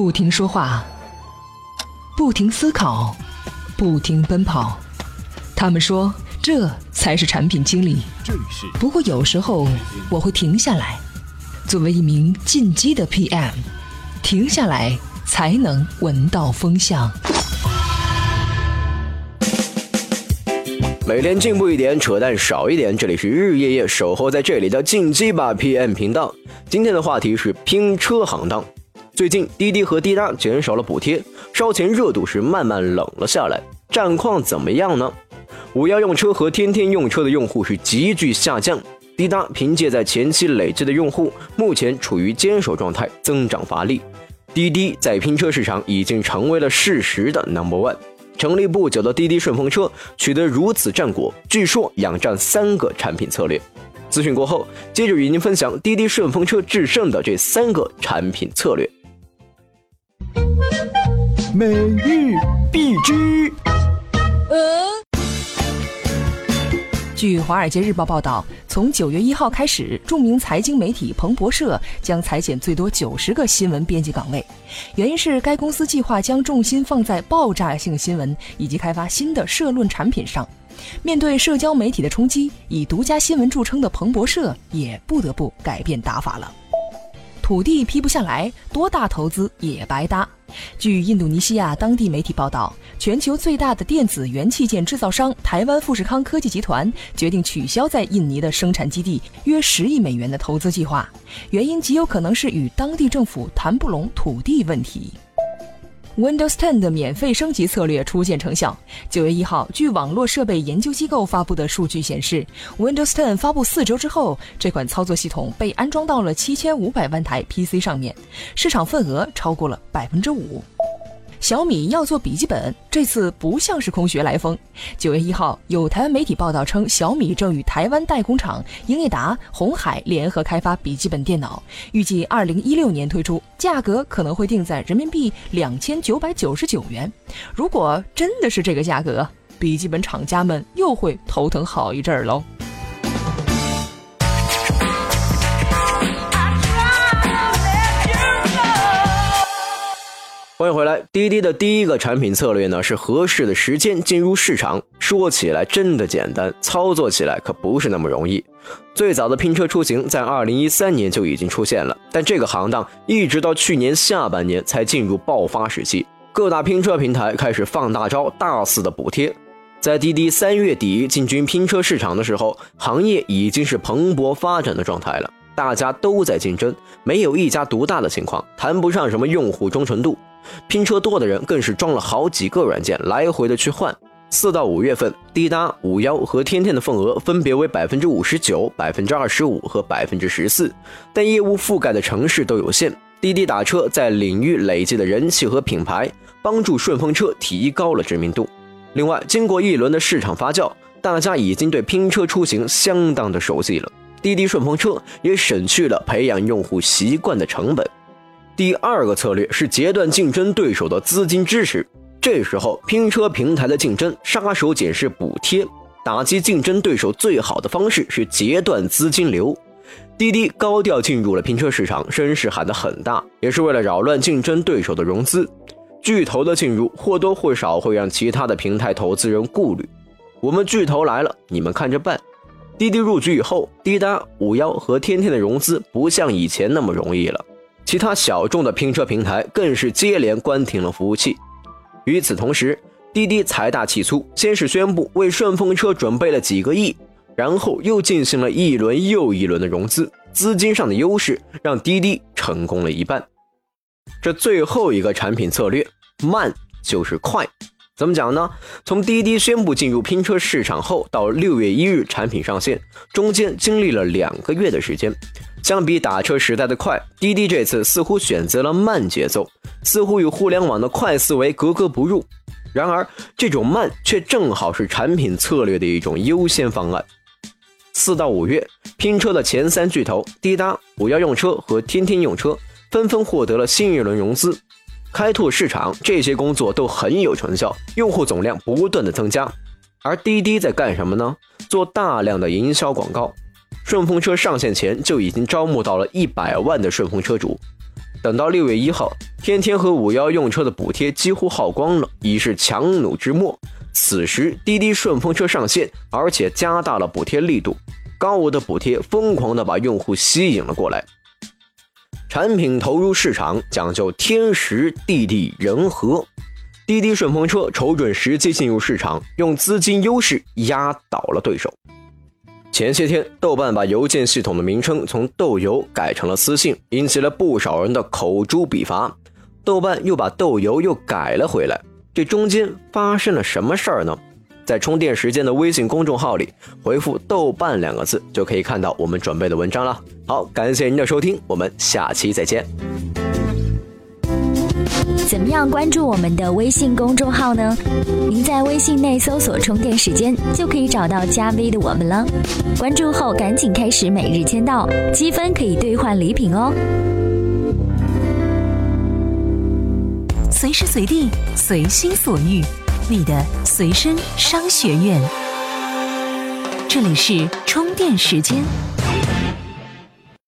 不停说话，不停思考，不停奔跑。他们说，这才是产品经理。不过有时候我会停下来，作为一名进击的 PM，停下来才能闻到风向。每天进步一点，扯淡少一点。这里是日夜夜守候在这里的进击吧 PM 频道。今天的话题是拼车行当。最近滴滴和滴答减少了补贴，烧钱热度是慢慢冷了下来。战况怎么样呢？五幺用车和天天用车的用户是急剧下降。滴答凭借在前期累积的用户，目前处于坚守状态，增长乏力。滴滴在拼车市场已经成为了事实的 number one。成立不久的滴滴顺风车取得如此战果，据说仰仗三个产品策略。资讯过后，接着与您分享滴滴顺风车制胜的这三个产品策略。每日必知。据《华尔街日报》报道，从九月一号开始，著名财经媒体彭博社将裁减最多九十个新闻编辑岗位，原因是该公司计划将重心放在爆炸性新闻以及开发新的社论产品上。面对社交媒体的冲击，以独家新闻著称的彭博社也不得不改变打法了。土地批不下来，多大投资也白搭。据印度尼西亚当地媒体报道，全球最大的电子元器件制造商台湾富士康科技集团决定取消在印尼的生产基地约十亿美元的投资计划，原因极有可能是与当地政府谈不拢土地问题。Windows 10的免费升级策略初见成效。九月一号，据网络设备研究机构发布的数据显示，Windows 10发布四周之后，这款操作系统被安装到了七千五百万台 PC 上面，市场份额超过了百分之五。小米要做笔记本，这次不像是空穴来风。九月一号，有台湾媒体报道称，小米正与台湾代工厂英业达、红海联合开发笔记本电脑，预计二零一六年推出，价格可能会定在人民币两千九百九十九元。如果真的是这个价格，笔记本厂家们又会头疼好一阵儿喽。欢迎回来。滴滴的第一个产品策略呢，是合适的时间进入市场。说起来真的简单，操作起来可不是那么容易。最早的拼车出行在二零一三年就已经出现了，但这个行当一直到去年下半年才进入爆发时期。各大拼车平台开始放大招，大肆的补贴。在滴滴三月底进军拼车市场的时候，行业已经是蓬勃发展的状态了，大家都在竞争，没有一家独大的情况，谈不上什么用户忠诚度。拼车多的人更是装了好几个软件，来回的去换。四到五月份，滴答、五幺和天天的份额分别为百分之五十九、百分之二十五和百分之十四，但业务覆盖的城市都有限。滴滴打车在领域累积的人气和品牌，帮助顺风车提高了知名度。另外，经过一轮的市场发酵，大家已经对拼车出行相当的熟悉了。滴滴顺风车也省去了培养用户习惯的成本。第二个策略是截断竞争对手的资金支持。这时候，拼车平台的竞争杀手锏是补贴。打击竞争对手最好的方式是截断资金流。滴滴高调进入了拼车市场，声势喊得很大，也是为了扰乱竞争对手的融资。巨头的进入或多或少会让其他的平台投资人顾虑。我们巨头来了，你们看着办。滴滴入局以后，滴答、五幺和天天的融资不像以前那么容易了。其他小众的拼车平台更是接连关停了服务器。与此同时，滴滴财大气粗，先是宣布为顺风车准备了几个亿，然后又进行了一轮又一轮的融资，资金上的优势让滴滴成功了一半。这最后一个产品策略，慢就是快。怎么讲呢？从滴滴宣布进入拼车市场后到六月一日产品上线，中间经历了两个月的时间。相比打车时代的快，滴滴这次似乎选择了慢节奏，似乎与互联网的快思维格格不入。然而，这种慢却正好是产品策略的一种优先方案。四到五月，拼车的前三巨头滴答、五幺用车和天天用车纷纷获得了新一轮融资，开拓市场，这些工作都很有成效，用户总量不断的增加。而滴滴在干什么呢？做大量的营销广告。顺风车上线前就已经招募到了一百万的顺风车主，等到六月一号，天天和五幺用车的补贴几乎耗光了，已是强弩之末。此时滴滴顺风车上线，而且加大了补贴力度，高额的补贴疯狂的把用户吸引了过来。产品投入市场讲究天时地利人和，滴滴顺风车瞅准时机进入市场，用资金优势压倒了对手。前些天，豆瓣把邮件系统的名称从豆邮改成了私信，引起了不少人的口诛笔伐。豆瓣又把豆邮又改了回来，这中间发生了什么事儿呢？在充电时间的微信公众号里回复“豆瓣”两个字，就可以看到我们准备的文章了。好，感谢您的收听，我们下期再见。怎么样关注我们的微信公众号呢？您在微信内搜索“充电时间”就可以找到加 V 的我们了。关注后赶紧开始每日签到，积分可以兑换礼品哦。随时随地，随心所欲，你的随身商学院。这里是充电时间。